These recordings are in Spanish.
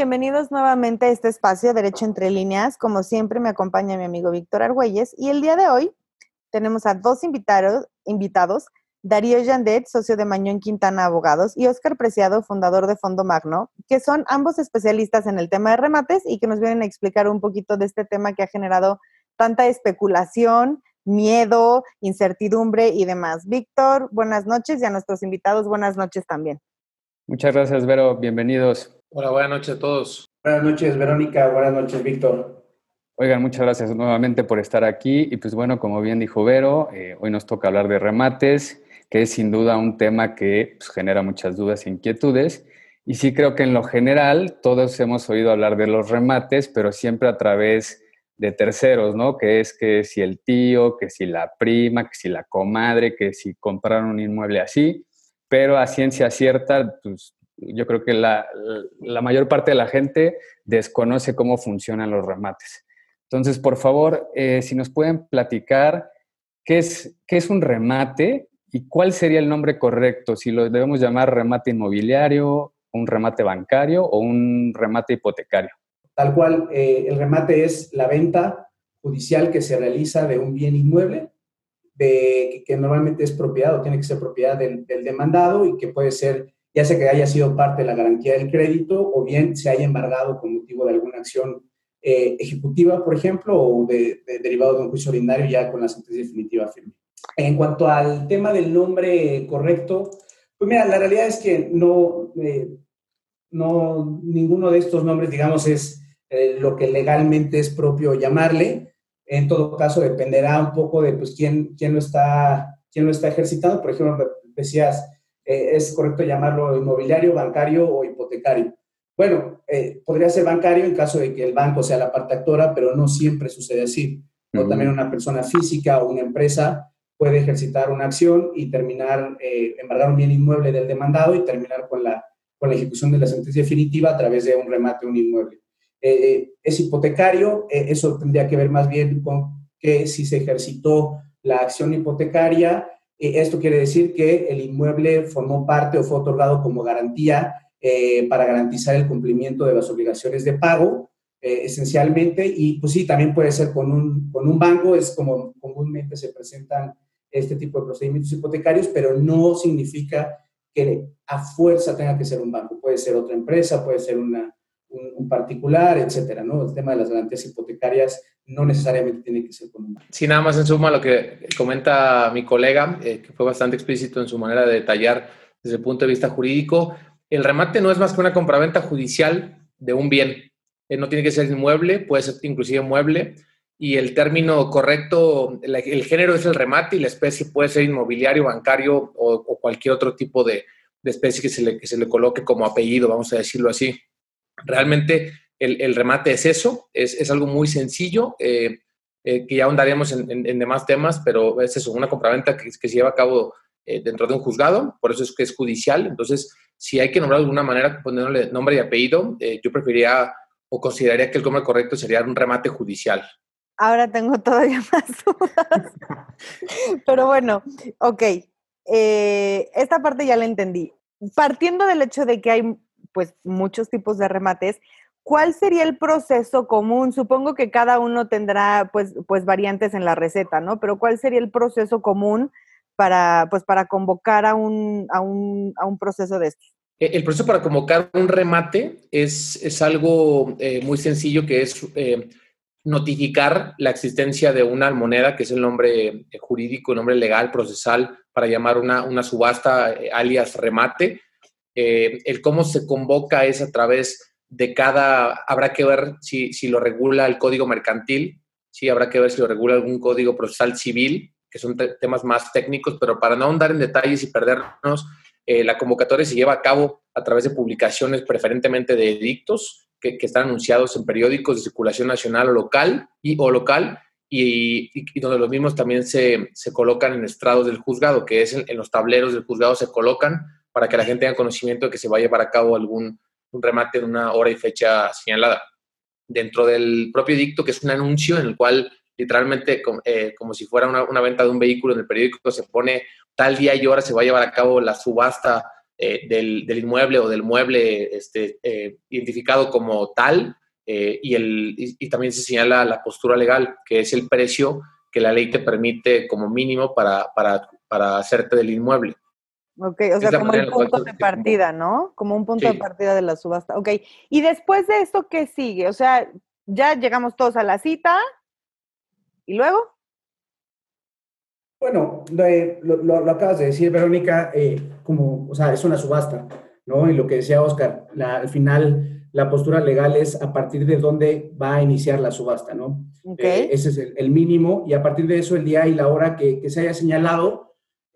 Bienvenidos nuevamente a este espacio Derecho entre líneas. Como siempre me acompaña mi amigo Víctor Argüelles y el día de hoy tenemos a dos invitados, invitados Darío Yandet, socio de Mañón Quintana Abogados, y Óscar Preciado, fundador de Fondo Magno, que son ambos especialistas en el tema de remates y que nos vienen a explicar un poquito de este tema que ha generado tanta especulación, miedo, incertidumbre y demás. Víctor, buenas noches y a nuestros invitados, buenas noches también. Muchas gracias, Vero. Bienvenidos. Hola, buenas noches a todos. Buenas noches, Verónica. Buenas noches, Víctor. Oigan, muchas gracias nuevamente por estar aquí. Y pues bueno, como bien dijo Vero, eh, hoy nos toca hablar de remates que es sin duda un tema que pues, genera muchas dudas e inquietudes. Y sí creo que en lo general todos hemos oído hablar de los remates, pero siempre a través de terceros, ¿no? Que es que si el tío, que si la prima, que si la comadre, que si compraron un inmueble así, pero a ciencia cierta, pues yo creo que la, mayor parte de la gente desconoce cómo funcionan los remates. Entonces, por favor, eh, si nos pueden platicar qué es, qué es un remate ¿Y cuál sería el nombre correcto? Si lo debemos llamar remate inmobiliario, un remate bancario o un remate hipotecario. Tal cual, eh, el remate es la venta judicial que se realiza de un bien inmueble, de, que normalmente es propiedad o tiene que ser propiedad del, demandado y que puede ser, ya sea que haya sido parte de la garantía del crédito o bien se haya embargado con motivo de alguna acción eh, ejecutiva, por ejemplo, o de, derivado de un juicio ordinario ya con la sentencia definitiva firme. En cuanto al tema del nombre correcto, pues mira, la realidad es que no, eh, no ninguno de estos nombres, digamos, es eh, lo que legalmente es propio llamarle. En todo caso, dependerá un poco de pues, quién, quién, lo, está, quién lo está ejercitando. Por ejemplo, decías, eh, ¿es correcto llamarlo inmobiliario, bancario o hipotecario? Bueno, podría ser bancario en caso de que el banco sea la parte actora, pero no siempre sucede así. O también una persona física o una empresa puede ejercitar una acción y terminar, eh, embargar un bien inmueble del demandado y terminar con la, con la ejecución de la sentencia definitiva a través de un remate de un inmueble. Eh, eh, es hipotecario, eso tendría que ver más bien con que si se ejercitó la acción hipotecaria, esto quiere decir que el inmueble formó parte o fue otorgado como garantía para garantizar el cumplimiento de las obligaciones de pago, esencialmente, y pues sí, también puede ser con un, con un banco, es como comúnmente se presentan este tipo de procedimientos hipotecarios, pero no significa que a fuerza tenga que ser un banco. Puede ser otra empresa, puede ser una, un, particular, etcétera, ¿no? El tema de las garantías hipotecarias no necesariamente tiene que ser con un. Sí, nada más en suma lo que comenta mi colega, eh, que fue bastante explícito en su manera de detallar desde el punto de vista jurídico, el remate no es más que una compraventa judicial de un bien. Eh, no tiene que ser inmueble, puede ser inclusive mueble y el término correcto, el, género es el remate y la especie puede ser inmobiliario, bancario o, cualquier otro tipo de, especie que se, le, que se, le, coloque como apellido, vamos a decirlo así. Realmente el, remate es eso, es, es algo muy sencillo, eh, eh, que ya ahondaríamos en, demás temas, pero es una compraventa que, que se lleva a cabo eh, dentro de un juzgado, por eso es que es judicial. Entonces, si hay que nombrar de alguna manera, ponerle nombre y apellido, yo preferiría o consideraría que el nombre correcto sería un remate judicial. Ahora tengo todavía más dudas. Pero bueno, ok. Esta parte ya la entendí. Partiendo del hecho de que hay pues muchos tipos de remates, ¿cuál sería el proceso común? Supongo que cada uno tendrá pues, pues variantes en la receta, ¿no? Pero ¿cuál sería el proceso común para, pues, para convocar a un, a un, a un proceso de estos? E, el proceso para convocar un remate es, es algo eh, muy sencillo que es eh, notificar la existencia de una moneda, que es el nombre eh, jurídico, el nombre legal, procesal, para llamar una, subasta, eh, alias remate. Eh, el cómo se convoca es a través de cada, habrá que ver si, lo regula el código mercantil, sí, habrá que ver si lo regula algún código procesal civil, que son temas más técnicos, pero para no ahondar en detalles y perdernos, la convocatoria se lleva a cabo a través de publicaciones preferentemente de edictos, que, están anunciados en periódicos de circulación nacional o local y, o local y, donde los mismos también se, se, colocan en estrados del juzgado, que es en, los tableros del juzgado se colocan para que la gente tenga conocimiento de que se va a llevar a cabo algún remate en una hora y fecha señalada. Dentro del propio edicto, que es un anuncio en el cual literalmente eh, como si fuera una, venta de un vehículo en el periódico, se pone tal día y hora se va a llevar a cabo la subasta eh, del, inmueble o del mueble este, eh, identificado como tal y, el, y, también se señala la postura legal, que es el precio que la ley te permite como mínimo para, para, para hacerte del inmueble. Ok, o sea, como el punto de partida, ¿no? Como un punto de partida de la subasta. Ok, y después de esto, ¿qué sigue? O sea, ya llegamos todos a la cita y luego. Bueno, lo, acabas de decir, Verónica, eh, como, o sea, es una subasta, ¿no? Y lo que decía Oscar, al final la postura legal es a partir de dónde va a iniciar la subasta, ¿no? Okay. Eh, ese es el, mínimo y a partir de eso el día y la hora que, se haya señalado,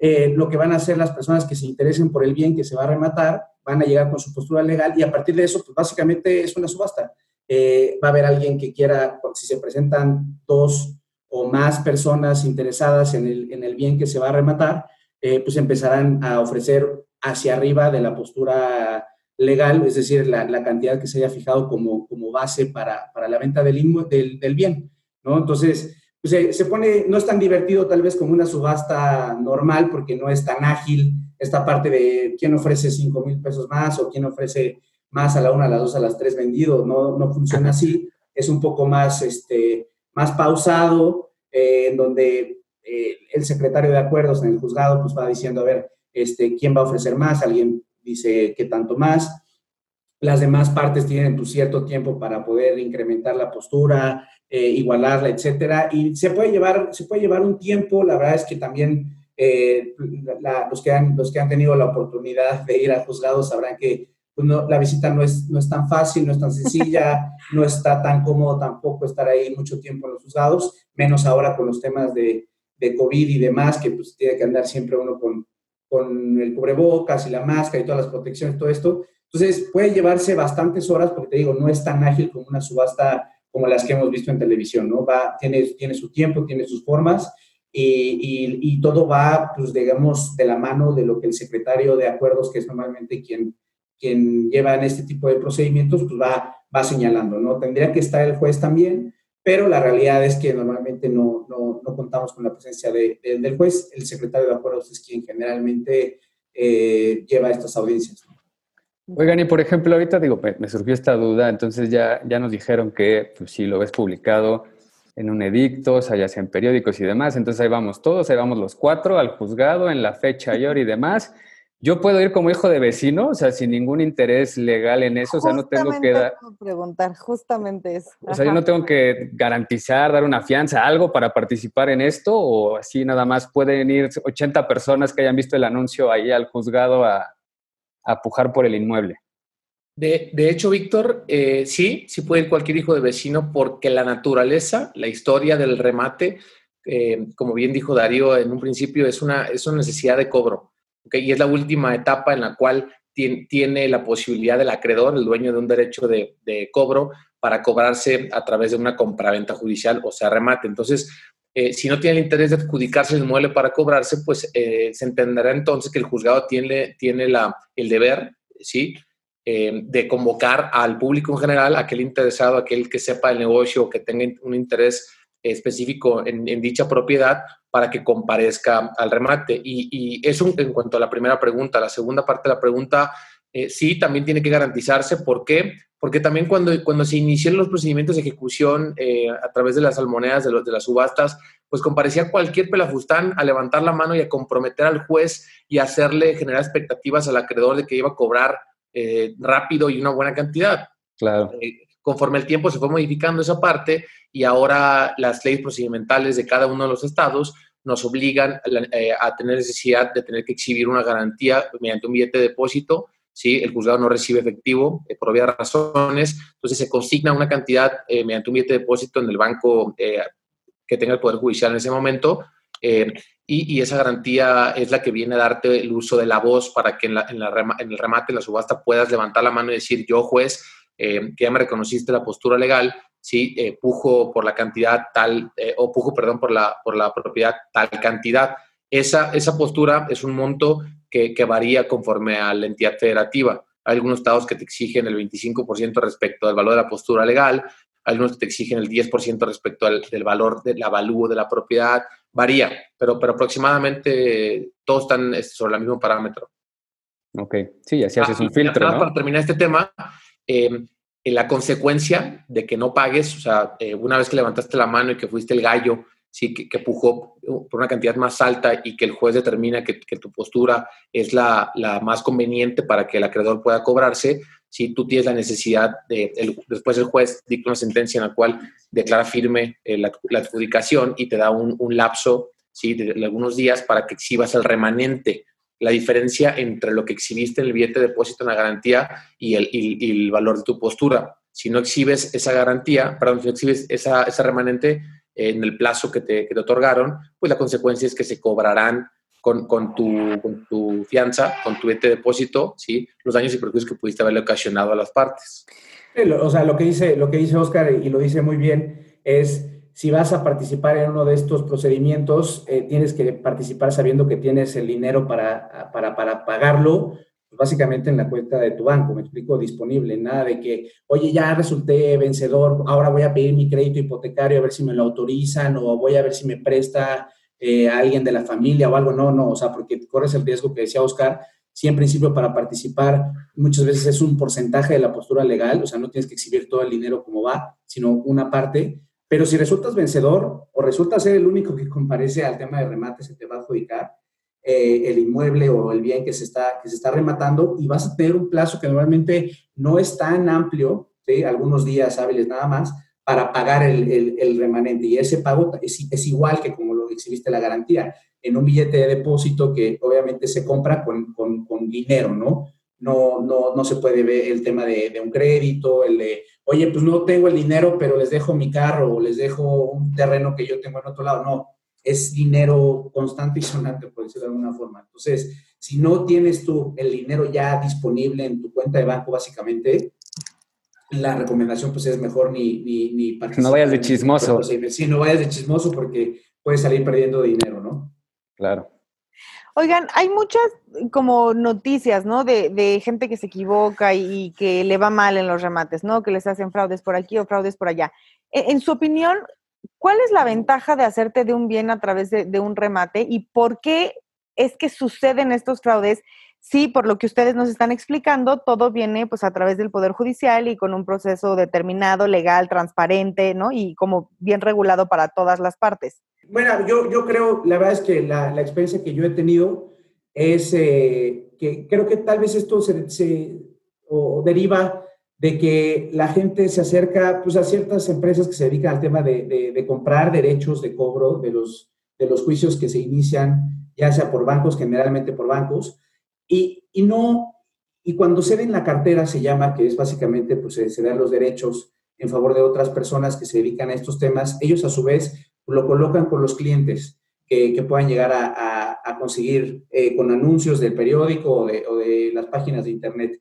eh, lo que van a hacer las personas que se interesen por el bien que se va a rematar, van a llegar con su postura legal y a partir de eso, pues básicamente es una subasta. va a haber alguien que quiera, si se presentan dos o más personas interesadas en el, en el bien que se va a rematar, eh, pues empezarán a ofrecer hacia arriba de la postura legal, es decir, la, la cantidad que se haya fijado como, como base para, para la venta del, del, del, bien, ¿no? Entonces, pues se, se, pone, no es tan divertido tal vez como una subasta normal, porque no es tan ágil esta parte de quién ofrece 5 mil pesos más o quién ofrece más a la una, a las dos, a las tres vendido, no, no funciona así, es un poco más, este, más pausado, eh, en donde eh, el secretario de acuerdos en el juzgado pues va diciendo, a ver, este, ¿quién va a ofrecer más? Alguien dice que tanto más. Las demás partes tienen tu cierto tiempo para poder incrementar la postura, eh, igualarla, etcétera. Y se puede, llevar, se puede llevar un tiempo. La verdad es que también los, que han, los que han tenido la oportunidad de ir al juzgado sabrán que pues no, la visita no es, no es tan fácil, no es tan sencilla, no está tan cómodo tampoco estar ahí mucho tiempo en los juzgados, menos ahora con los temas de, de COVID y demás, que pues tiene que andar siempre uno con, con el cubrebocas y la máscara y todas las protecciones, todo esto. Entonces puede llevarse bastantes horas, porque te digo, no es tan ágil como una subasta como las que hemos visto en televisión, ¿no? Va, tiene, tiene su tiempo, tiene sus formas y, y, y todo va, pues digamos, de la mano de lo que el secretario de acuerdos, que es normalmente quien quien lleva en este tipo de procedimientos, pues va, va señalando, ¿no? Tendría que estar el juez también, pero la realidad es que normalmente no, no, no contamos con la presencia de, del juez. El secretario de acuerdos es quien generalmente eh, lleva estas audiencias. Oigan, y por ejemplo, ahorita digo, me, surgió esta duda, entonces ya, ya nos dijeron que pues, si lo ves publicado en un edicto, o sea, ya sea en periódicos y demás, entonces ahí vamos todos, ahí vamos los cuatro al juzgado en la fecha y hora y demás, yo puedo ir como hijo de vecino, o sea, sin ningún interés legal en eso, o sea, no tengo que dar... preguntar, justamente eso. O sea, yo no tengo que garantizar, dar una fianza, algo para participar en esto, o así nada más pueden ir 80 personas que hayan visto el anuncio ahí al juzgado a, a pujar por el inmueble. De, de hecho, Víctor, eh, sí, sí puede ir cualquier hijo de vecino porque la naturaleza, la historia del remate, eh, como bien dijo Darío en un principio, es una, es una necesidad de cobro y es la última etapa en la cual tiene, la posibilidad del acreedor, el dueño de un derecho de, cobro, para cobrarse a través de una compraventa judicial, o sea, remate. Entonces, eh, si no tiene el interés de adjudicarse el inmueble para cobrarse, pues eh, se entenderá entonces que el juzgado tiene, tiene la, el deber, ¿sí? Eh, de convocar al público en general, aquel interesado, aquel que sepa el negocio o que tenga un interés específico en, dicha propiedad para que comparezca al remate. Y, y, eso en cuanto a la primera pregunta. La segunda parte de la pregunta, eh, sí, también tiene que garantizarse. ¿Por qué? Porque también cuando, cuando se iniciaron los procedimientos de ejecución eh, a través de las almonedas, de, los, de las subastas, pues comparecía cualquier pelafustán a levantar la mano y a comprometer al juez y hacerle generar expectativas al acreedor de que iba a cobrar eh, rápido y una buena cantidad. Claro conforme el tiempo se fue modificando esa parte y ahora las leyes procedimentales de cada uno de los estados nos obligan eh, a tener necesidad de tener que exhibir una garantía mediante un billete de depósito. Si El juzgado no recibe efectivo eh, por obvias razones, entonces se consigna una cantidad eh, mediante un billete de depósito en el banco que tenga el Poder Judicial en ese momento. Y, esa garantía es la que viene a darte el uso de la voz para que en, en, la, en el remate, en la subasta, puedas levantar la mano y decir, yo juez, eh, que ya me reconociste la postura legal, ¿sí? Eh, pujo por la cantidad tal, eh, o pujo, perdón, por la, por la propiedad tal cantidad. Esa, esa postura es un monto que, que varía conforme a la entidad federativa. Hay algunos estados que te exigen el 25% respecto al valor de la postura legal, algunos que te exigen el 10% respecto al del valor del avalúo de la propiedad, varía, pero, pero aproximadamente todos están este, sobre el mismo parámetro. Ok, sí, así haces ah, un filtro. ¿no? Para terminar este tema, eh, la consecuencia de que no pagues, o sea, eh, una vez que levantaste la mano y que fuiste el gallo, sí, que, que, pujó por una cantidad más alta y que el juez determina que, tu postura es la, más conveniente para que el acreedor pueda cobrarse, si tú tienes la necesidad de, después el juez dicta una sentencia en la cual declara firme eh, la, adjudicación y te da un, lapso ¿sí? de, de, algunos días para que exhibas el remanente la diferencia entre lo que exhibiste en el billete de depósito en la garantía y el, el valor de tu postura. Si no exhibes esa garantía, perdón, si no exhibes esa, esa remanente en el plazo que te, que te, otorgaron, pues la consecuencia es que se cobrarán con, con, tu, con tu fianza, con tu billete de depósito, ¿sí? los daños y perjuicios que pudiste haberle ocasionado a las partes. O sea, lo que dice, lo que dice Oscar, y lo dice muy bien, es si vas a participar en uno de estos procedimientos, eh, tienes que participar sabiendo que tienes el dinero para, para, para pagarlo, pues, básicamente en la cuenta de tu banco, me explico, disponible, nada de que, oye, ya resulté vencedor, ahora voy a pedir mi crédito hipotecario a ver si me lo autorizan o voy a ver si me presta eh, alguien de la familia o algo, no, no, o sea, porque corres el riesgo que decía Oscar, sí, en principio para participar muchas veces es un porcentaje de la postura legal, o sea, no tienes que exhibir todo el dinero como va, sino una parte, pero si resultas vencedor o resulta ser el único que comparece al tema de remate, se te va a adjudicar eh, el inmueble o el bien que se, está, que se está rematando y vas a tener un plazo que normalmente no es tan amplio, ¿sí? algunos días hábiles nada más, para pagar el, el, remanente. Y ese pago es, es, igual que como lo exhibiste la garantía, en un billete de depósito que obviamente se compra con, con, con dinero, ¿no? No, no, no se puede ver el tema de, de un crédito, el de oye, pues no tengo el dinero, pero les dejo mi carro o les dejo un terreno que yo tengo en otro lado. No, es dinero constante y sonante, por decirlo de alguna forma. Entonces, si no tienes tú el dinero ya disponible en tu cuenta de banco, básicamente, la recomendación pues es mejor ni, ni, ni participar. No vayas de chismoso. Sí, no vayas de chismoso porque puedes salir perdiendo dinero, ¿no? Claro. Oigan, hay muchas como noticias, ¿no? De, gente que se equivoca y, que le va mal en los remates, ¿no? Que les hacen fraudes por aquí o fraudes por allá. E, en, su opinión, ¿cuál es la ventaja de hacerte de un bien a través de, de, un remate y por qué es que suceden estos fraudes? Sí, por lo que ustedes nos están explicando, todo viene pues a través del Poder Judicial y con un proceso determinado, legal, transparente, ¿no? Y como bien regulado para todas las partes. Bueno, yo, yo creo, la verdad es que la, la experiencia que yo he tenido es eh, que creo que tal vez esto se, se o deriva de que la gente se acerca pues, a ciertas empresas que se dedican al tema de, de, comprar derechos de cobro de los, de los juicios que se inician, ya sea por bancos, generalmente por bancos, y, y no, y cuando se en la cartera se llama, que es básicamente, pues se los derechos en favor de otras personas que se dedican a estos temas, ellos a su vez lo colocan con los clientes que, que puedan llegar a, a, conseguir eh, con anuncios del periódico o de, las páginas de internet.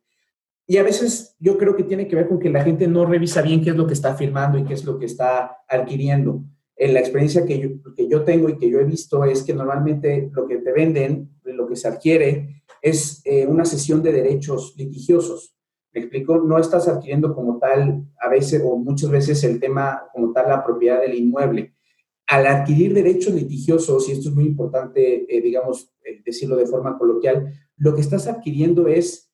Y a veces yo creo que tiene que ver con que la gente no revisa bien qué es lo que está firmando y qué es lo que está adquiriendo. En la experiencia que yo, que yo tengo y que yo he visto es que normalmente lo que te venden, lo que se adquiere, es eh, una sesión de derechos litigiosos. ¿Me explico? No estás adquiriendo como tal, a veces o muchas veces el tema como tal, la propiedad del inmueble al adquirir derechos litigiosos, y esto es muy importante, eh, digamos, eh, decirlo de forma coloquial, lo que estás adquiriendo es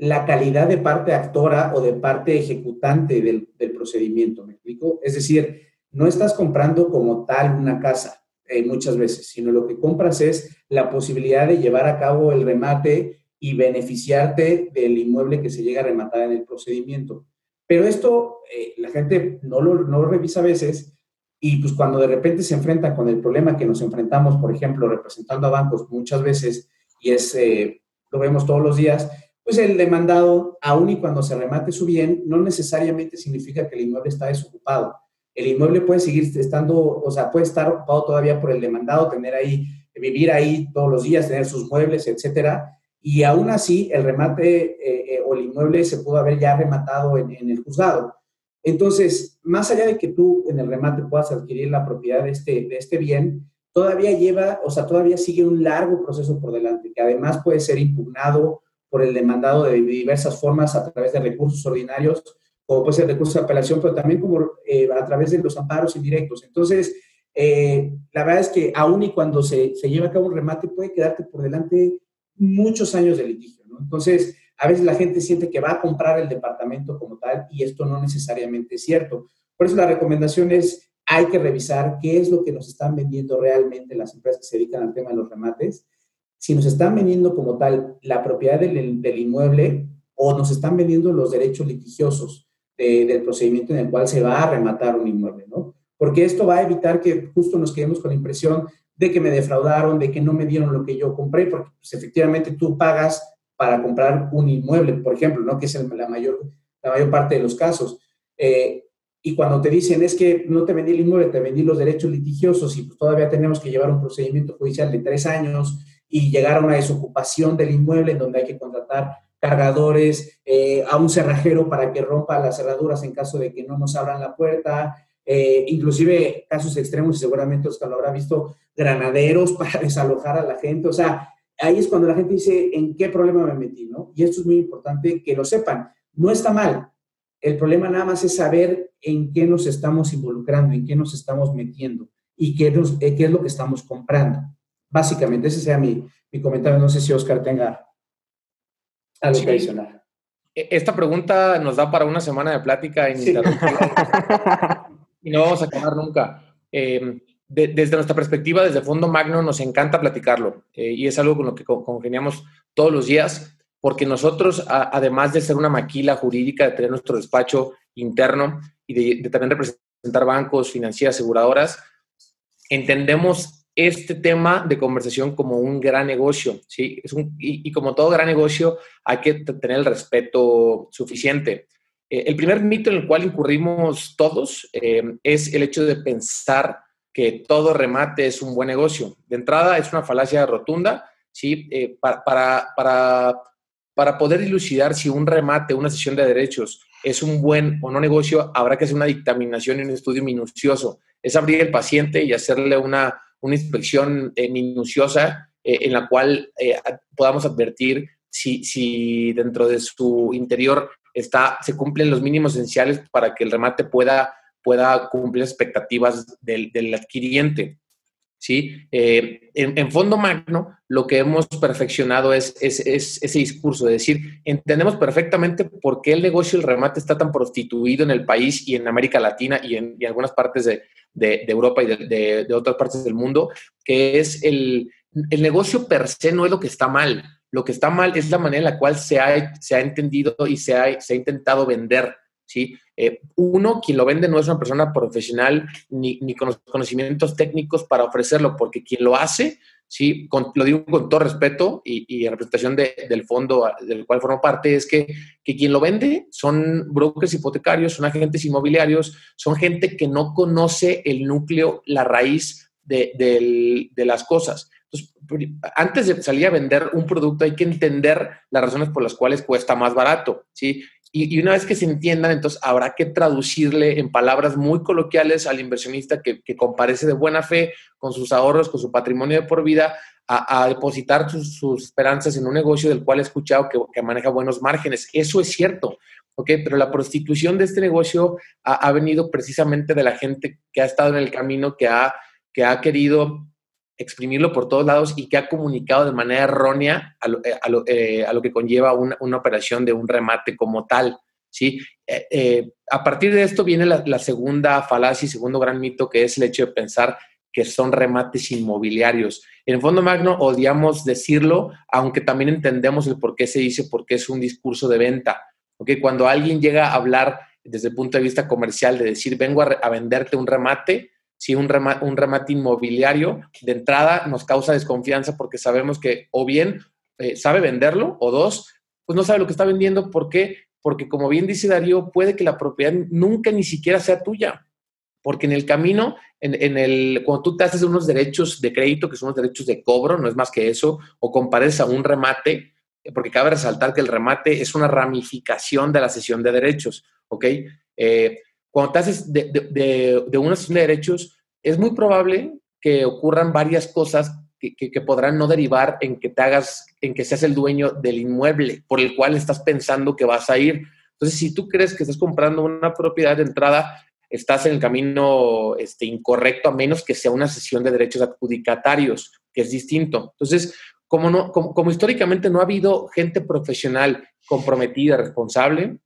la calidad de parte actora o de parte ejecutante del, procedimiento, ¿me explico? Es decir, no estás comprando como tal una casa eh, muchas veces, sino lo que compras es la posibilidad de llevar a cabo el remate y beneficiarte del inmueble que se llega a rematar en el procedimiento. Pero esto la gente no lo, no lo revisa a veces y pues cuando de repente se enfrentan con el problema que nos enfrentamos, por ejemplo, representando a bancos muchas veces, y es, eh, lo vemos todos los días, pues el demandado, aun y cuando se remate su bien, no necesariamente significa que el inmueble está desocupado. El inmueble puede seguir estando, o sea, puede estar ocupado todavía por el demandado, tener ahí, vivir ahí todos los días, tener sus muebles, etcétera. Y aún así, el remate eh, eh, o el inmueble se pudo haber ya rematado en, en el juzgado. Entonces, más allá de que tú en el remate puedas adquirir la propiedad de este, de este bien, todavía lleva, o sea, todavía sigue un largo proceso por delante, que además puede ser impugnado por el demandado de diversas formas a través de recursos ordinarios, o puede ser recursos de apelación, pero también como eh, a través de los amparos indirectos. Entonces, eh, la verdad es que aún y cuando se, se lleva a cabo un remate, puede quedarte por delante muchos años de litigio, ¿no? Entonces, a veces la gente siente que va a comprar el departamento como tal y esto no necesariamente es cierto. Por eso la recomendación es, hay que revisar qué es lo que nos están vendiendo realmente las empresas que se dedican al tema de los remates. Si nos están vendiendo como tal la propiedad del, inmueble o nos están vendiendo los derechos litigiosos del procedimiento en el cual se va a rematar un inmueble, ¿no? Porque esto va a evitar que justo nos quedemos con la impresión de que me defraudaron, de que no me dieron lo que yo compré, porque pues, efectivamente tú pagas para comprar un inmueble, por ejemplo, ¿no? que es la, mayor, la mayor parte de los casos. Eh, y cuando te dicen es que no te vendí el inmueble, te vendí los derechos litigiosos y pues todavía tenemos que llevar un procedimiento judicial de tres años y llegar a una desocupación del inmueble en donde hay que contratar cargadores, eh, a un cerrajero para que rompa las cerraduras en caso de que no nos abran la puerta, eh, inclusive casos extremos, y seguramente Oscar lo habrá visto, granaderos para desalojar a la gente. O sea, ahí es cuando la gente dice, ¿en qué problema me metí? ¿no? Y esto es muy importante que lo sepan. No está mal. El problema nada más es saber en qué nos estamos involucrando, en qué nos estamos metiendo y qué, eh, qué es lo que estamos comprando. Básicamente, ese sea mi, mi comentario. No sé si Oscar tenga algo que adicionar. E, esta pregunta nos da para una semana de plática y no vamos a acabar nunca. Em, desde nuestra perspectiva, desde Fondo Magno, nos encanta platicarlo eh, y es algo con lo que congeniamos todos los días, porque nosotros, además de ser una maquila jurídica, de tener nuestro despacho interno y de, también representar bancos, financieras, aseguradoras, entendemos este tema de conversación como un gran negocio, ¿sí? Es un, y, como todo gran negocio, hay que tener el respeto suficiente. Eh, el primer mito en el cual incurrimos todos eh, es el hecho de pensar que todo remate es un buen negocio. De entrada, es una falacia rotunda, ¿sí? Eh, para, para, para, poder dilucidar si un remate, una sesión de derechos es un buen o no negocio, habrá que hacer una dictaminación y un estudio minucioso. Es abrir el paciente y hacerle una, una inspección minuciosa en la cual podamos advertir si, si dentro de su interior está, se cumplen los mínimos esenciales para que el remate pueda, pueda cumplir expectativas del adquiriente. ¿Sí? Eh, en, fondo magno, lo que hemos perfeccionado es, es, ese discurso de decir, entendemos perfectamente por qué el negocio del remate está tan prostituido en el país y en América Latina y en algunas partes de, Europa y de, de, otras partes del mundo, que es el, el negocio per se no es lo que está mal, lo que está mal es la manera en la cual se ha, se ha entendido y se ha, se ha intentado vender. ¿Sí? Eh, uno, quien lo vende no es una persona profesional ni, ni, con los conocimientos técnicos para ofrecerlo, porque quien lo hace, ¿sí? lo digo con todo respeto y, y en representación del fondo del cual formo parte, es que, que quien lo vende son brokers hipotecarios, son agentes inmobiliarios, son gente que no conoce el núcleo, la raíz de, de las cosas. Entonces, antes de salir a vender un producto hay que entender las razones por las cuales cuesta más barato, ¿sí? Y, una vez que se entiendan, entonces habrá que traducirle en palabras muy coloquiales al inversionista que, comparece de buena fe con sus ahorros, con su patrimonio de por vida, a, depositar sus, esperanzas en un negocio del cual he escuchado que, maneja buenos márgenes. Eso es cierto, ¿ok? Pero la prostitución de este negocio ha, ha, venido precisamente de la gente que ha estado en el camino, que ha, que ha querido exprimirlo por todos lados y que ha comunicado de manera errónea a lo, eh, eh, que conlleva una, operación de un remate como tal. ¿sí? Eh, a partir de esto viene la, segunda falacia y segundo gran mito, que es el hecho de pensar que son remates inmobiliarios. En el fondo magno odiamos decirlo, aunque también entendemos el por qué se dice, porque es un discurso de venta. ¿okay? Cuando alguien llega a hablar desde el punto de vista comercial de decir, vengo a venderte un remate, si un, remate, un remate inmobiliario de entrada nos causa desconfianza porque sabemos que o bien eh, sabe venderlo o dos, pues no sabe lo que está vendiendo. ¿Por qué? Porque como bien dice Darío, puede que la propiedad nunca ni siquiera sea tuya. Porque en el camino, en, el, cuando tú te haces unos derechos de crédito, que son unos derechos de cobro, no es más que eso, o compares a un remate, porque cabe resaltar que el remate es una ramificación de la sesión de derechos, ¿ok? Eh, cuando te haces de, de, de, una sesión de derechos, es muy probable que ocurran varias cosas que, que, podrán no derivar en que te hagas, en que seas el dueño del inmueble por el cual estás pensando que vas a ir. Entonces, si tú crees que estás comprando una propiedad de entrada, estás en el camino este, incorrecto, a menos que sea una sesión de derechos adjudicatarios, que es distinto. Entonces, como, no, como, históricamente no ha habido gente profesional comprometida, responsable,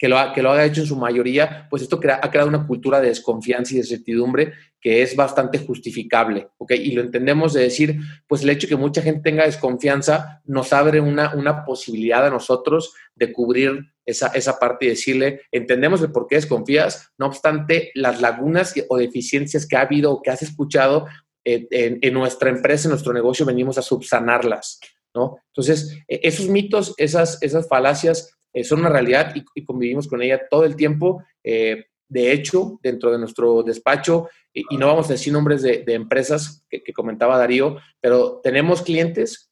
que lo, que lo haya hecho en su mayoría, pues esto ha creado una cultura de desconfianza y de certidumbre que es bastante justificable, ¿ok? Y lo entendemos de decir, pues el hecho de que mucha gente tenga desconfianza nos abre una, una posibilidad a nosotros de cubrir esa, esa parte y decirle, entendemos el por qué desconfías, no obstante, las lagunas o deficiencias que ha habido o que has escuchado eh, en, nuestra empresa, en nuestro negocio, venimos a subsanarlas, ¿no? Entonces, e, esos mitos, esas, esas falacias eh, son una realidad y, convivimos con ella todo el tiempo. Eh, de hecho, dentro de nuestro despacho, y, no vamos a decir nombres de, empresas que, comentaba Darío, pero tenemos clientes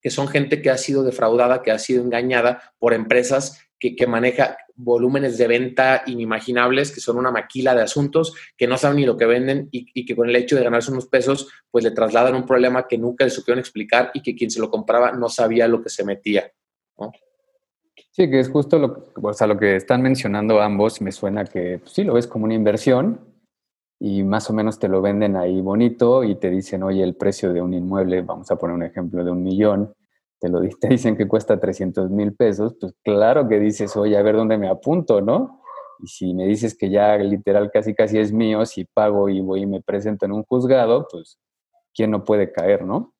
que son gente que ha sido defraudada, que ha sido engañada por empresas que, que, maneja volúmenes de venta inimaginables, que son una maquila de asuntos, que no saben ni lo que venden y, que con el hecho de ganarse unos pesos, pues le trasladan un problema que nunca le supieron explicar y que quien se lo compraba no sabía lo que se metía. ¿no? Sí, que es justo lo, o sea, lo que están mencionando ambos. Me suena que pues, sí lo ves como una inversión y más o menos te lo venden ahí bonito y te dicen, oye, el precio de un inmueble, vamos a poner un ejemplo de un millón, te lo te dicen que cuesta 300 mil pesos, pues claro que dices, oye, a ver dónde me apunto, ¿no? Y si me dices que ya literal casi casi es mío, si pago y voy y me presento en un juzgado, pues ¿quién no puede caer, no?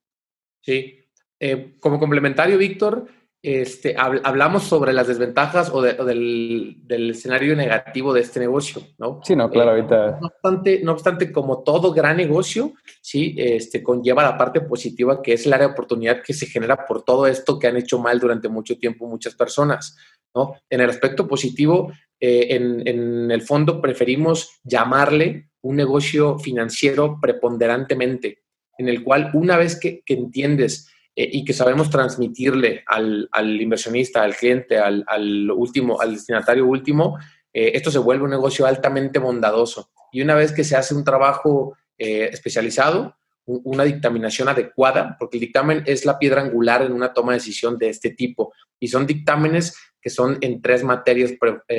Sí. Eh, como complementario, Víctor, este, hablamos sobre las desventajas o, del, escenario negativo de este negocio, ¿no? Sí, no, claro, ahorita. Eh, no, obstante, no obstante, como todo gran negocio, sí, este, conlleva la parte positiva que es el área de oportunidad que se genera por todo esto que han hecho mal durante mucho tiempo muchas personas, ¿no? En el aspecto positivo, eh, en, el fondo preferimos llamarle un negocio financiero preponderantemente, en el cual una vez que, que entiendes eh, y que sabemos transmitirle al, al inversionista, al cliente, al, al, último, al destinatario último, eh, esto se vuelve un negocio altamente bondadoso. Y una vez que se hace un trabajo eh, especializado, una dictaminación adecuada, porque el dictamen es la piedra angular en una toma de decisión de este tipo. Y son dictámenes que son en tres materias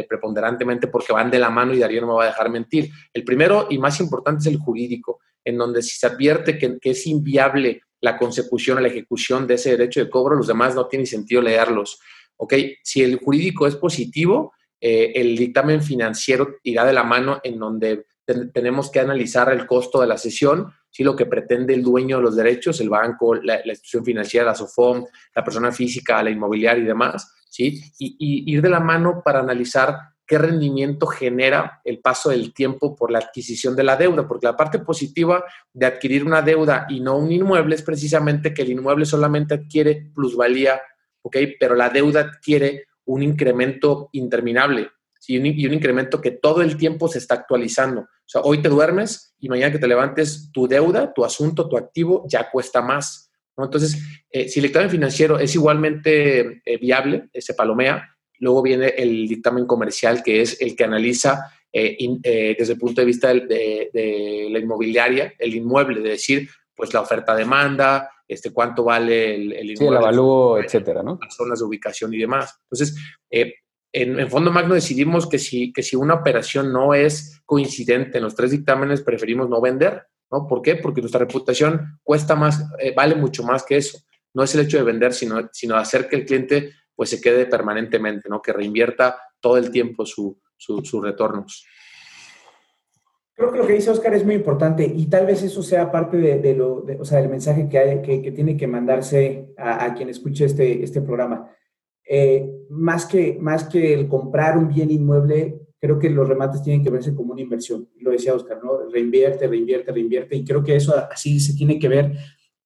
preponderantemente porque van de la mano y Darío no me va a dejar mentir. El primero y más importante es el jurídico, en donde si se advierte que, es inviable la consecución o la ejecución de ese derecho de cobro, los demás no tiene sentido leerlos. ¿Ok? Si el jurídico es positivo, eh, el dictamen financiero irá de la mano en donde tenemos que analizar el costo de la sesión, si lo que pretende el dueño de los derechos, el banco, la, institución financiera, la SOFOM, la persona física, la inmobiliaria y demás, ¿sí? y ir de la mano para analizar qué rendimiento genera el paso del tiempo por la adquisición de la deuda, porque la parte positiva de adquirir una deuda y no un inmueble es precisamente que el inmueble solamente adquiere plusvalía, ¿ok? Pero la deuda adquiere un incremento interminable y un incremento que todo el tiempo se está actualizando. O sea, hoy te duermes y mañana que te levantes, tu deuda, tu asunto, tu activo ya cuesta más. Entonces, eh, si el dictamen financiero es igualmente eh, viable, se palomea, Luego viene el dictamen comercial, que es el que analiza eh, eh, desde el punto de vista de, la inmobiliaria, el inmueble, de decir, pues la oferta-demanda, este, cuánto vale el, el inmueble. Sí, el avalúo, etcétera, ¿no? Las zonas de ubicación y demás. Entonces, eh, en, en, Fondo Magno decidimos que si, que si una operación no es coincidente en los tres dictámenes, preferimos no vender, ¿no? ¿Por qué? Porque nuestra reputación cuesta más, vale mucho más que eso. No es el hecho de vender, sino, sino hacer que el cliente pues se quede permanentemente, ¿no? Que reinvierta todo el tiempo sus retornos. Creo que lo que dice Oscar es muy importante y tal vez eso sea parte de, lo, o sea, del mensaje que, hay, que, tiene que mandarse a, quien escuche este, este programa. Eh, más, que, más que el comprar un bien inmueble, creo que los remates tienen que verse como una inversión. Lo decía Oscar, ¿no? Reinvierte, reinvierte, reinvierte y creo que eso así se tiene que ver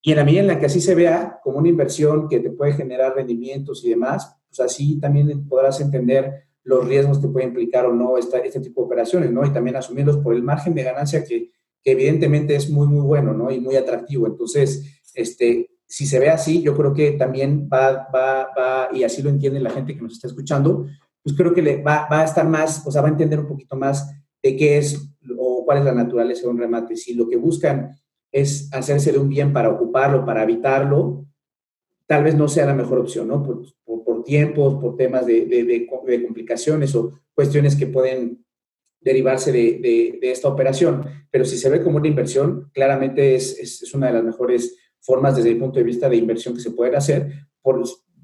y en la medida en la que así se vea como una inversión que te puede generar rendimientos y demás, pues así también podrás entender los riesgos que puede implicar o no esta, este tipo de operaciones, ¿no? Y también asumirlos por el margen de ganancia que, que evidentemente es muy, muy bueno, ¿no? Y muy atractivo. Entonces, este, si se ve así, yo creo que también va, va, va, y así lo entiende la gente que nos está escuchando, pues creo que le va, va a estar más, o sea, va a entender un poquito más de qué es o cuál es la naturaleza de un remate. Si lo que buscan es hacerse de un bien para ocuparlo, para habitarlo, tal vez no sea la mejor opción, ¿no? Por, tiempos, por temas de, complicaciones o cuestiones que pueden derivarse de, esta operación. Pero si se ve como una inversión, claramente es, una de las mejores formas desde el punto de vista de inversión que se pueden hacer, por,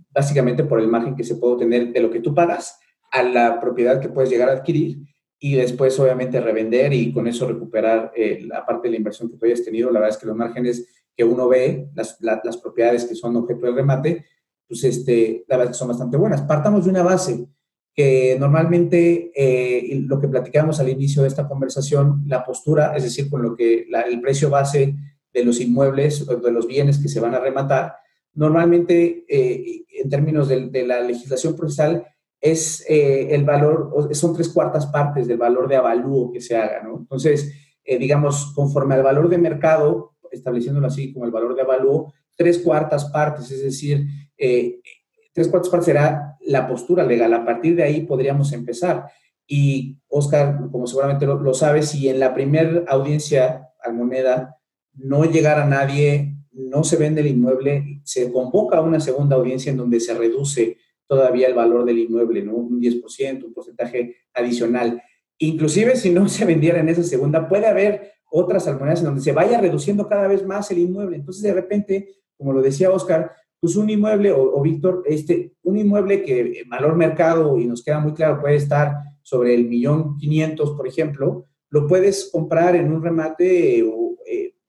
básicamente por el margen que se puede obtener de lo que tú pagas a la propiedad que puedes llegar a adquirir y después obviamente revender y con eso recuperar eh, la parte de la inversión que tú hayas tenido. La verdad es que los márgenes que uno ve, las, las propiedades que son objeto del remate, pues este, la verdad es que son bastante buenas. Partamos de una base que normalmente eh, lo que platicamos al inicio de esta conversación, la postura, es decir, con lo que el precio base de los inmuebles de los bienes que se van a rematar, normalmente eh, en términos de, la legislación procesal es eh, el valor, son tres cuartas partes del valor de avalúo que se haga, ¿no? Entonces, digamos, conforme al valor de mercado, estableciéndolo así como el valor de avalúo, tres cuartas partes, es decir, tres cuartas partes será la postura legal. A partir de ahí podríamos empezar. Y Oscar, como seguramente lo, sabe, si en la primera audiencia al moneda no llegara nadie, no se vende el inmueble, se convoca una segunda audiencia en donde se reduce todavía el valor del inmueble, ¿no? Un 10%, un porcentaje adicional. Inclusive si no se vendiera en esa segunda, puede haber otras almonedas en donde se vaya reduciendo cada vez más el inmueble. Entonces, de repente, como lo decía Oscar, pues un inmueble, o, Víctor, este, un inmueble que valor mercado, y nos queda muy claro, puede estar sobre el millón quinientos, por ejemplo, lo puedes comprar en un remate o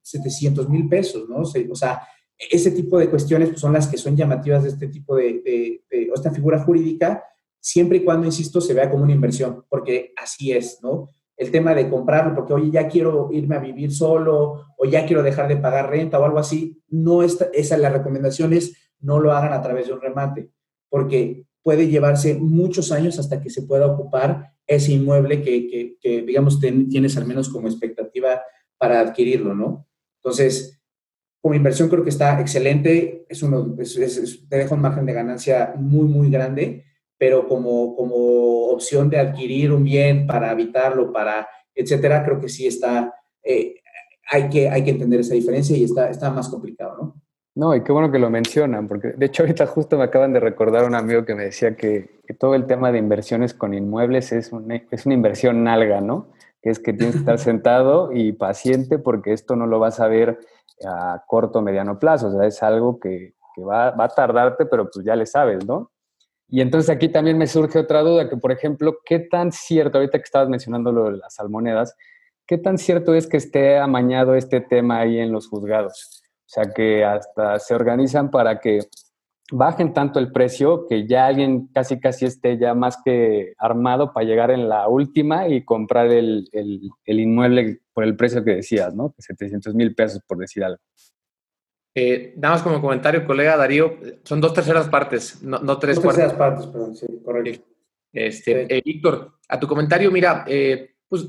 700 mil pesos, ¿no? O sea, ese tipo de cuestiones pues, son las que son llamativas de este tipo de, esta figura jurídica, siempre y cuando, insisto, se vea como una inversión, porque así es, ¿no? El tema de comprarlo, porque oye, ya quiero irme a vivir solo, o ya quiero dejar de pagar renta o algo así, no es, esa la recomendación es no lo hagan a través de un remate, porque puede llevarse muchos años hasta que se pueda ocupar ese inmueble que, digamos, tienes al menos como expectativa para adquirirlo, ¿no? Entonces, como inversión creo que está excelente, es uno, te deja un margen de ganancia muy, muy grande, pero como, como opción de adquirir un bien para habitarlo, para, etcétera, creo que sí está, eh, hay, que, hay que entender esa diferencia y está, está más complicado, ¿no? No, y qué bueno que lo mencionan, porque de hecho ahorita justo me acaban de recordar un amigo que me decía que, todo el tema de inversiones con inmuebles es una, es una inversión nalga, ¿no? Que es que tienes que estar sentado y paciente porque esto no lo vas a ver a corto o mediano plazo, o sea, es algo que, va, va, a tardarte, pero pues ya le sabes, ¿no? Y entonces aquí también me surge otra duda, que por ejemplo, ¿qué tan cierto, ahorita que estabas mencionando lo de las salmonedas, qué tan cierto es que esté amañado este tema ahí en los juzgados? O sea, que hasta se organizan para que bajen tanto el precio que ya alguien casi casi esté ya más que armado para llegar en la última y comprar el, el, inmueble por el precio que decías, ¿no? 700 mil pesos por decir algo. Eh, nada más como comentario, colega Darío, son dos terceras partes, no, no tres dos terceras partes, perdón, sí, correcto. Este, eh, Víctor, a tu comentario, mira, eh, pues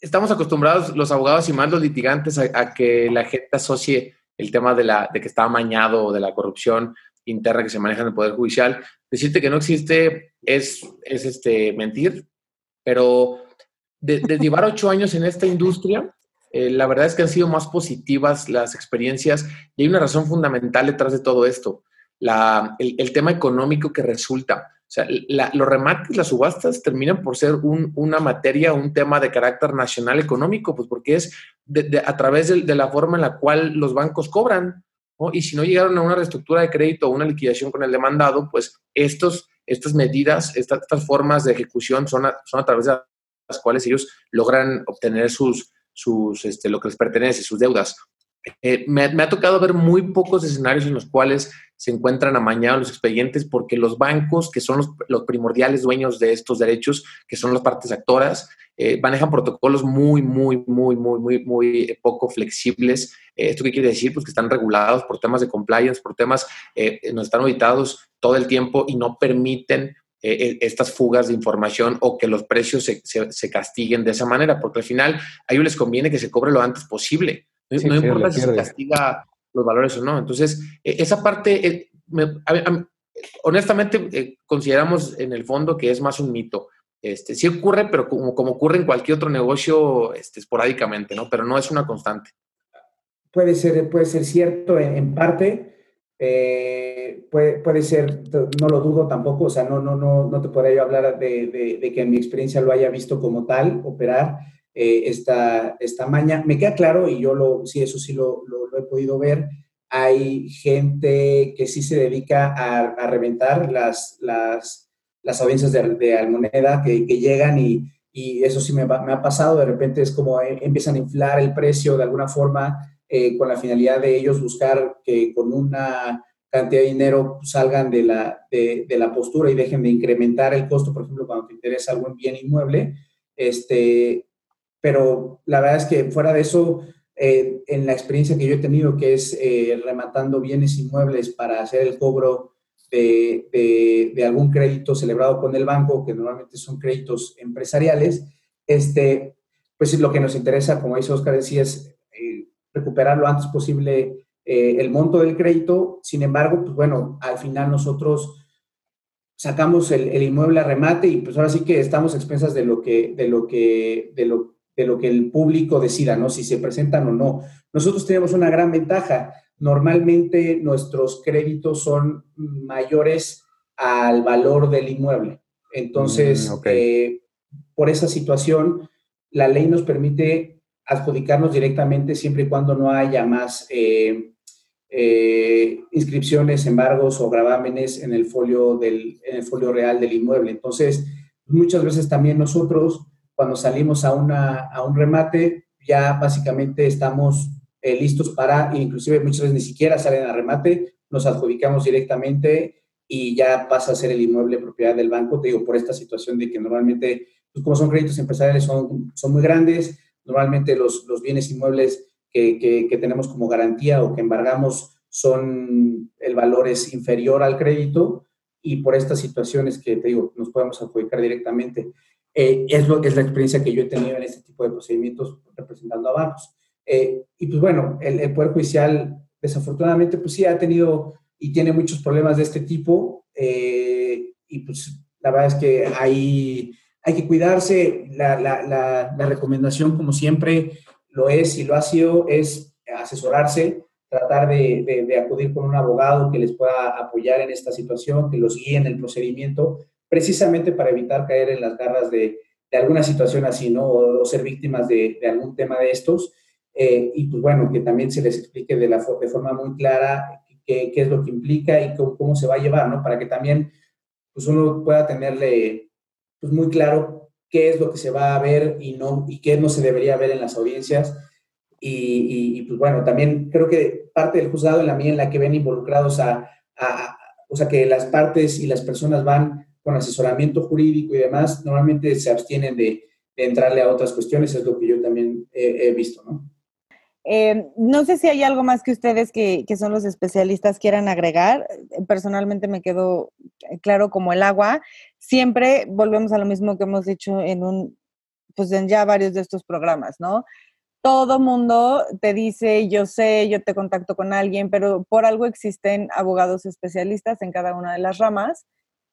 estamos acostumbrados los abogados y más los litigantes a que la gente asocie el tema de, la, de que está amañado o de la corrupción interna que se maneja en el Poder Judicial. Decirte que no existe es, es este, mentir, pero de, llevar ocho años en esta industria, eh, la verdad es que han sido más positivas las experiencias y hay una razón fundamental detrás de todo esto, la, el tema económico que resulta. O sea, los remates, las subastas terminan por ser una materia, un tema de carácter nacional económico, pues porque es a través de, la forma en la cual los bancos cobran. Y si no llegaron a una reestructura de crédito o una liquidación con el demandado, pues estos, estas medidas, estas, formas de ejecución son a, son a través de las cuales ellos logran obtener sus, sus, este, lo que les pertenece, sus deudas. Eh, me, ha tocado ver muy pocos escenarios en los cuales se encuentran amañados los expedientes porque los bancos, que son los, primordiales dueños de estos derechos, que son las partes actoras, eh, manejan protocolos muy, muy, muy, muy, muy, muy poco flexibles. Eh, ¿Esto qué quiere decir? Pues que están regulados por temas de compliance, por temas, no están auditados todo el tiempo y no permiten estas fugas de información o que los precios se, se, castiguen de esa manera, porque al final a ellos les conviene que se cobre lo antes posible. No, importa si se castiga los valores o no. Entonces, e, esa parte, eh, honestamente, eh, consideramos en el fondo que es más un mito. Este, sí ocurre, pero como, como ocurre en cualquier otro negocio, este, esporádicamente, ¿no? Pero no es una constante. Puede ser, puede ser cierto en, parte, eh, puede, puede, ser, no lo dudo tampoco, o sea, no, no, no, no te podría yo hablar de, de, de, que en mi experiencia lo haya visto como tal, operar, eh, esta, esta maña. Me queda claro, y yo lo, sí, eso sí lo, lo, he podido ver, hay gente que sí se dedica a, reventar las, las, las audiencias de, Almoneda que, llegan y, y, eso sí me, ha pasado, de repente es como eh, empiezan a inflar el precio de alguna forma eh, con la finalidad de ellos buscar que con una cantidad de dinero salgan de la, de, la postura y dejen de incrementar el costo, por ejemplo, cuando te interesa algún bien inmueble. Este, pero la verdad es que fuera de eso, eh, en la experiencia que yo he tenido, que es eh, rematando bienes inmuebles para hacer el cobro de, de, algún crédito celebrado con el banco, que normalmente son créditos empresariales, este, pues lo que nos interesa, como dice Oscar, decía, es eh, recuperar lo antes posible el monto del crédito. Sin embargo, pues bueno, al final nosotros sacamos el, inmueble a remate y pues ahora sí que estamos expensas de lo que, de lo que, de lo de lo que el público decida, ¿no? Si se presentan o no. Nosotros tenemos una gran ventaja. Normalmente nuestros créditos son mayores al valor del inmueble. Entonces, mm, eh, por esa situación, la ley nos permite adjudicarnos directamente siempre y cuando no haya más eh, eh, inscripciones, embargos o gravámenes en el folio del en el folio real del inmueble. Entonces, muchas veces también nosotros cuando salimos a, una, a un remate, ya básicamente estamos eh, listos para, inclusive muchas veces ni siquiera salen a remate, nos adjudicamos directamente y ya pasa a ser el inmueble propiedad del banco, te digo, por esta situación de que normalmente, pues como son créditos empresariales, son, son muy grandes, normalmente los, los bienes inmuebles que, que, que, tenemos como garantía o que embargamos son, el valor es inferior al crédito y por estas situaciones que te digo, nos podemos adjudicar directamente. Eh, es, lo, es la experiencia que yo he tenido en este tipo de procedimientos representando a bancos. Eh, y pues bueno, el, Poder Judicial desafortunadamente pues sí ha tenido y tiene muchos problemas de este tipo eh, y pues la verdad es que hay, hay que cuidarse. La, la, la, recomendación, como siempre lo es y lo ha sido, es asesorarse, tratar de, de, de, acudir con un abogado que les pueda apoyar en esta situación, que los guíe en el procedimiento, precisamente para evitar caer en las garras de, de alguna situación así, ¿no? O, ser víctimas de, algún tema de estos. Eh, y pues bueno, que también se les explique de, la, de forma muy clara qué, qué es lo que implica y cómo, cómo, se va a llevar, ¿no? Para que también pues uno pueda tenerle pues muy claro qué es lo que se va a ver y, no, y qué no se debería ver en las audiencias. Y, y, pues bueno, también creo que parte del juzgado en la mía en la que ven involucrados a, a, o sea, que las partes y las personas van con asesoramiento jurídico y demás, normalmente se abstienen de, entrarle a otras cuestiones, es lo que yo también he, visto, ¿no? Eh, no sé si hay algo más que ustedes que, que, son los especialistas quieran agregar. Personalmente me quedó claro como el agua. Siempre volvemos a lo mismo que hemos dicho en un, pues en ya varios de estos programas, ¿no? Todo mundo te dice, yo sé, yo te contacto con alguien, pero por algo existen abogados especialistas en cada una de las ramas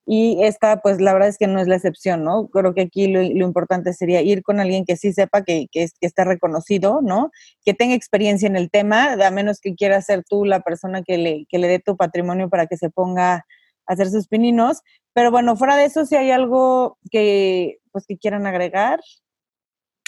y esta, pues la verdad es que no es la excepción, ¿no? Creo que aquí lo, importante sería ir con alguien que sí sepa que, que, que, esté reconocido, ¿no? Que tenga experiencia en el tema, a menos que quiera ser tú la persona que le, que le dé tu patrimonio para que se ponga a hacer sus pininos. Pero bueno, fuera de eso, si hay algo que, pues, que quieran agregar.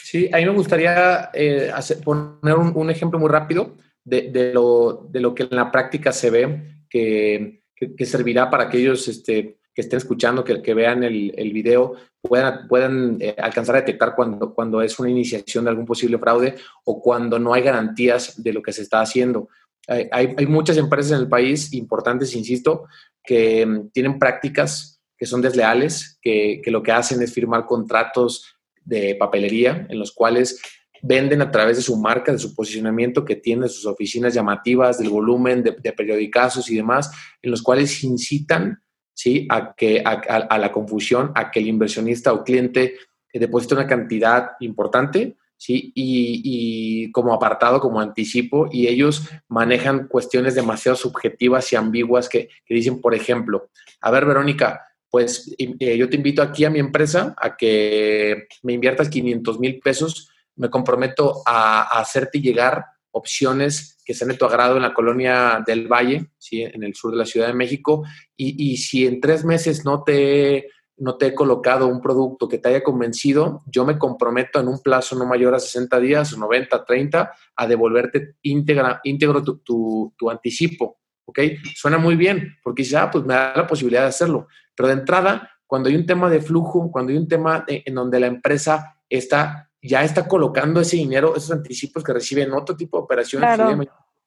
Sí, a mí me gustaría eh, poner un, un, ejemplo muy rápido de, de, lo, de, lo, que en la práctica se ve que, que servirá para aquellos este, que estén escuchando, que, vean el, el, video, puedan, puedan eh, alcanzar a detectar cuando, cuando es una iniciación de algún posible fraude o cuando no hay garantías de lo que se está haciendo. Hay, hay, muchas empresas en el país, importantes, insisto, que um, tienen prácticas que son desleales, que, que lo que hacen es firmar contratos de papelería en los cuales venden a través de su marca, de su posicionamiento que tiene, sus oficinas llamativas, del volumen de, de periodicazos y demás, en los cuales incitan ¿sí? A, que, a, la confusión, a que el inversionista o cliente deposite una cantidad importante, ¿sí? Y, como apartado, como anticipo, y ellos manejan cuestiones demasiado subjetivas y ambiguas que, que dicen, por ejemplo, a ver, Verónica, pues eh, yo te invito aquí a mi empresa a que me inviertas 500 mil pesos, me comprometo a hacerte llegar opciones que sean de tu agrado en la colonia del Valle, ¿sí? en el sur de la Ciudad de México, y, y si en tres meses no te, no te he colocado un producto que te haya convencido, yo me comprometo en un plazo no mayor a 60 días, 90, 30, a devolverte íntegra, íntegro tu, tu, anticipo. ¿Ok? Suena muy bien, porque ya ah, pues me da la posibilidad de hacerlo. Pero de entrada, cuando hay un tema de flujo, cuando hay un tema en donde la empresa está, ya está colocando ese dinero, esos anticipos que reciben otro tipo de operaciones,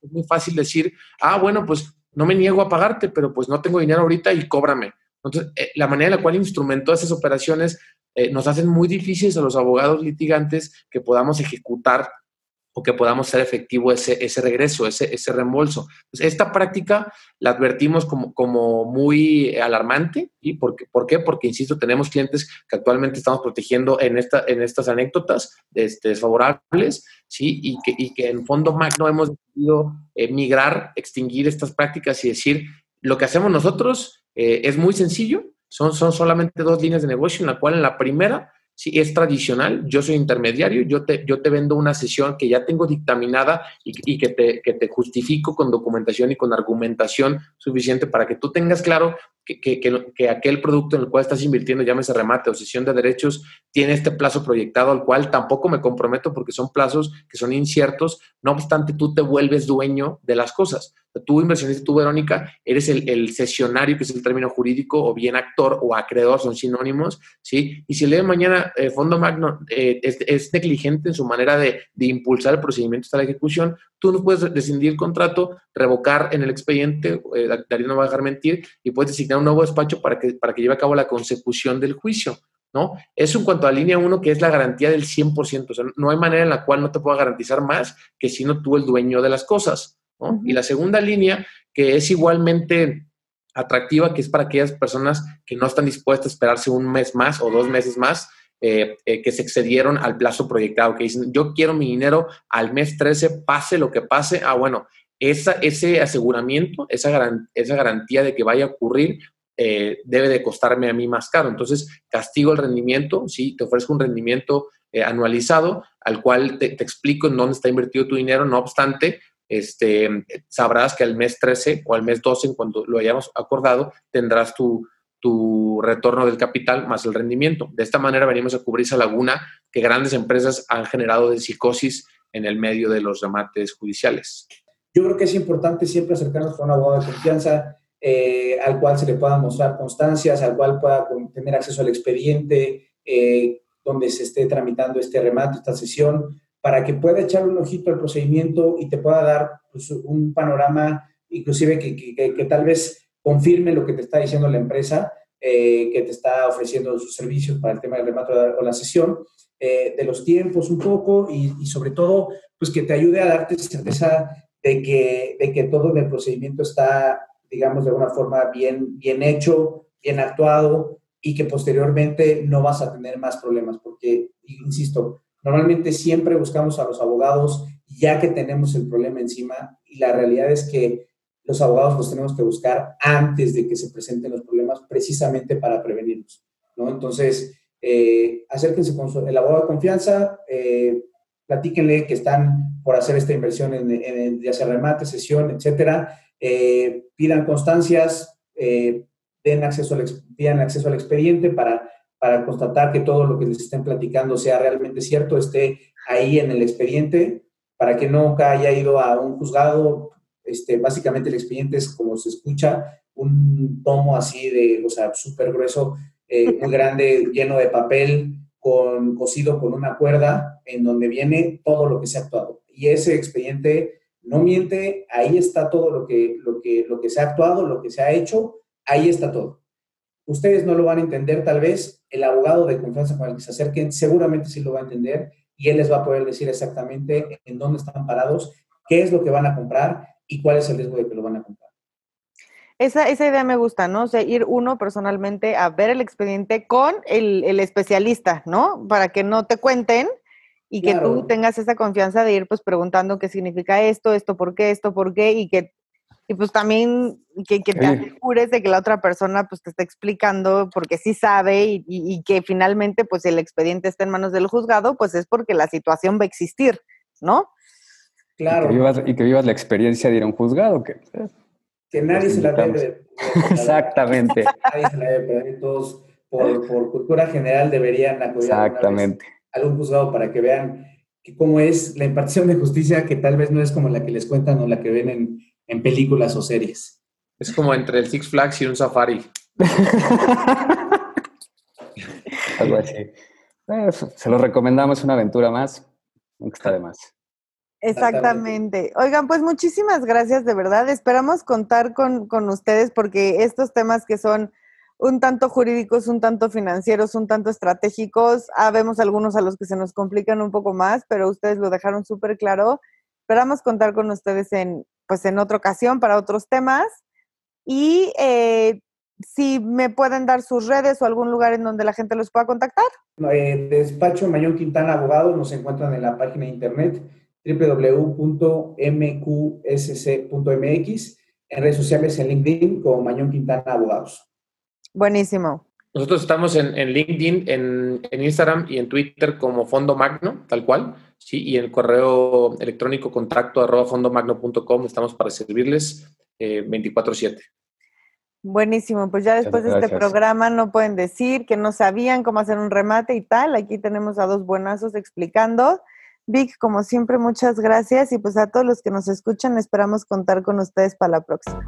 es muy fácil decir, ah, bueno, pues no me niego a pagarte, pero pues no tengo dinero ahorita y cóbrame. Entonces, eh, la manera en la cual instrumentó esas operaciones eh, nos hacen muy difíciles a los abogados litigantes que podamos ejecutar o que podamos hacer efectivo ese, ese regreso, ese, ese reembolso. esta práctica la advertimos como, como muy alarmante. ¿y por qué? por qué? Porque, insisto, tenemos clientes que actualmente estamos protegiendo en, esta, en estas anécdotas este, desfavorables, ¿sí? Y que, y que en fondo magno hemos decidido eh, migrar, extinguir estas prácticas y decir, lo que hacemos nosotros eh, es muy sencillo, son, son solamente dos líneas de negocio, en la cual en la primera si es tradicional, yo soy intermediario, yo te, yo te vendo una sesión que ya tengo dictaminada y, que, te, que, te, justifico con documentación y con argumentación suficiente para que tú tengas claro que, que, que, aquel producto en el cual estás invirtiendo, llámese remate o sesión de derechos, tiene este plazo proyectado al cual tampoco me comprometo porque son plazos que son inciertos, no obstante tú te vuelves dueño de las cosas. Tú, inversionista, tú, Verónica, eres el, el, sesionario, que es el término jurídico, o bien actor o acreedor, son sinónimos, ¿sí? Y si el día de mañana eh, Fondo Magno eh, es, negligente en su manera de, impulsar el procedimiento hasta la ejecución, tú no puedes rescindir el contrato, revocar en el expediente, eh, Darío no va a dejar mentir, y puedes designar un nuevo despacho para que, para que lleve a cabo la consecución del juicio. ¿no? Eso en cuanto a línea 1, que es la garantía del 100%. O sea, no hay manera en la cual no te pueda garantizar más que si no tú el dueño de las cosas. Y la segunda línea, que es igualmente atractiva, que es para aquellas personas que no están dispuestas a esperarse un mes más o dos meses más, eh, eh, que se excedieron al plazo proyectado, que dicen, yo quiero mi dinero al mes 13, pase lo que pase. Ah, bueno, ese aseguramiento, esa, garantía de que vaya a ocurrir, eh, debe de costarme a mí más caro. Entonces, castigo el rendimiento, sí, te ofrezco un rendimiento anualizado, al cual te, explico en dónde está invertido tu dinero, no obstante, este, sabrás que al mes 13 o al mes 12, en cuanto lo hayamos acordado, tendrás tu, tu retorno del capital más el rendimiento. De esta manera venimos a cubrir esa laguna que grandes empresas han generado de psicosis en el medio de los remates judiciales. Yo creo que es importante siempre acercarnos con un abogado de confianza eh, al cual se le pueda mostrar constancias, al cual pueda tener acceso al expediente eh, donde se esté tramitando este remate, esta sesión, para que pueda echar un ojito al procedimiento y te pueda dar pues, un panorama, inclusive que, que, tal vez confirme lo que te está diciendo la empresa, eh, que te está ofreciendo sus servicios para el tema del remate o la sesión, eh, de los tiempos un poco y, y, sobre todo, pues que te ayude a darte certeza de que, de que todo el procedimiento está, digamos, de alguna forma bien, bien hecho, bien actuado y que posteriormente no vas a tener más problemas, porque, insisto, Normalmente siempre buscamos a los abogados ya que tenemos el problema encima y la realidad es que los abogados los tenemos que buscar antes de que se presenten los problemas precisamente para prevenirlos. ¿no? Entonces, eh, acérquense con el abogado de confianza, eh, platíquenle que están por hacer esta inversión en, en ya remate, sesión, etcétera, eh, pidan constancias, eh, den acceso al, pidan acceso al expediente para para constatar que todo lo que les estén platicando sea realmente cierto, esté ahí en el expediente, para que nunca haya ido a un juzgado. Este, básicamente el expediente es como se escucha, un tomo así de, o sea, súper grueso, eh, muy grande, lleno de papel, con, cosido con una cuerda, en donde viene todo lo que se ha actuado. Y ese expediente no miente, ahí está todo lo que, lo que, lo que se ha actuado, lo que se ha hecho, ahí está todo. Ustedes no lo van a entender tal vez, el abogado de confianza con el que se acerquen seguramente sí lo va a entender y él les va a poder decir exactamente en dónde están parados, qué es lo que van a comprar y cuál es el riesgo de que lo van a comprar. Esa, esa idea me gusta, ¿no? O sea, ir uno personalmente a ver el expediente con el, el especialista, ¿no? Para que no te cuenten y que tú tengas esa confianza de ir pues preguntando qué significa esto, esto por qué, esto por qué, y que y pues también que, que te asegures de que la otra persona pues te está explicando porque sí sabe y, y, que finalmente pues el expediente está en manos del juzgado, pues es porque la situación va a existir, ¿no? Claro. Y que vivas, y que vivas la experiencia de ir a un juzgado. Que, que nadie se la debe. Exactamente. nadie se la debe todos, por, cultura general deberían acudir Exactamente. a algún juzgado para que vean cómo es la impartición de justicia, que tal vez no es como la que les cuentan o la que ven en, en películas o series. Es como entre el Six Flags y un safari. Algo así. Eh, se lo recomendamos, una aventura más. Nunca está de más. Exactamente. Oigan, pues muchísimas gracias, de verdad. Esperamos contar con, con, ustedes porque estos temas que son un tanto jurídicos, un tanto financieros, un tanto estratégicos, habemos ah, algunos a los que se nos complican un poco más, pero ustedes lo dejaron súper claro. Esperamos contar con ustedes en, pues, en otra ocasión para otros temas. Y eh, si me pueden dar sus redes o algún lugar en donde la gente los pueda contactar. Eh, despacho Mañón Quintana Abogado nos encuentran en la página de internet www.mqsc.mx, en redes sociales en LinkedIn como Mañón Quintana Abogados. Buenísimo. Nosotros estamos en, LinkedIn, en, Instagram y en Twitter como Fondo Magno, tal cual. Sí, y en el correo electrónico contacto arroba fondomagno.com estamos para servirles 24-7. Eh, Buenísimo, pues ya después de este programa no pueden decir que no sabían cómo hacer un remate y tal. Aquí tenemos a dos buenazos explicando. Vic, como siempre, muchas gracias y pues a todos los que nos escuchan esperamos contar con ustedes para la próxima.